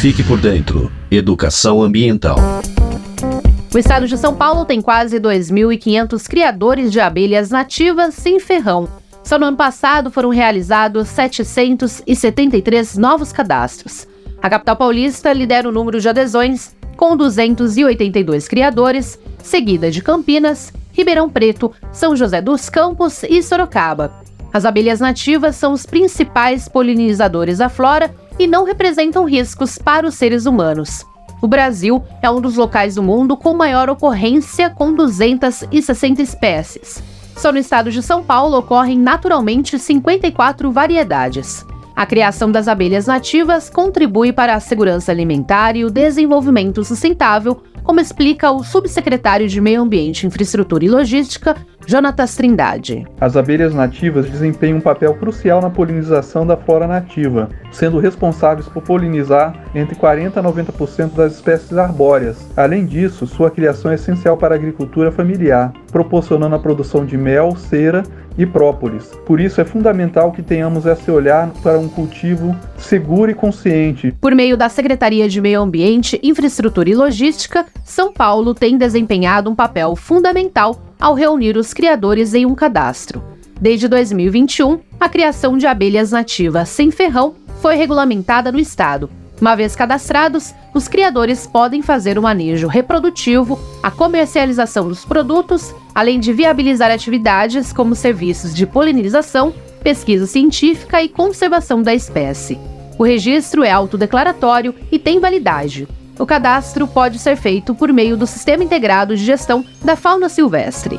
Fique por dentro. Educação ambiental. O estado de São Paulo tem quase 2.500 criadores de abelhas nativas sem ferrão. Só no ano passado foram realizados 773 novos cadastros. A capital paulista lidera o número de adesões, com 282 criadores, seguida de Campinas, Ribeirão Preto, São José dos Campos e Sorocaba. As abelhas nativas são os principais polinizadores da flora e não representam riscos para os seres humanos. O Brasil é um dos locais do mundo com maior ocorrência, com 260 espécies. Só no estado de São Paulo ocorrem naturalmente 54 variedades. A criação das abelhas nativas contribui para a segurança alimentar e o desenvolvimento sustentável, como explica o subsecretário de Meio Ambiente, Infraestrutura e Logística, Jonatas Trindade. As abelhas nativas desempenham um papel crucial na polinização da flora nativa, sendo responsáveis por polinizar entre 40% a 90% das espécies arbóreas. Além disso, sua criação é essencial para a agricultura familiar, proporcionando a produção de mel, cera e própolis. Por isso é fundamental que tenhamos esse olhar para um cultivo seguro e consciente. Por meio da Secretaria de Meio Ambiente, Infraestrutura e Logística, São Paulo tem desempenhado um papel fundamental ao reunir os criadores em um cadastro. Desde 2021, a criação de abelhas nativas sem ferrão foi regulamentada no estado. Uma vez cadastrados, os criadores podem fazer o manejo reprodutivo, a comercialização dos produtos, além de viabilizar atividades como serviços de polinização, pesquisa científica e conservação da espécie. O registro é autodeclaratório e tem validade. O cadastro pode ser feito por meio do Sistema Integrado de Gestão da Fauna Silvestre.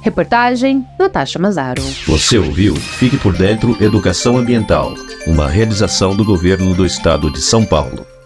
Reportagem Natasha Mazaro. Você ouviu Fique por Dentro Educação Ambiental, uma realização do governo do estado de São Paulo.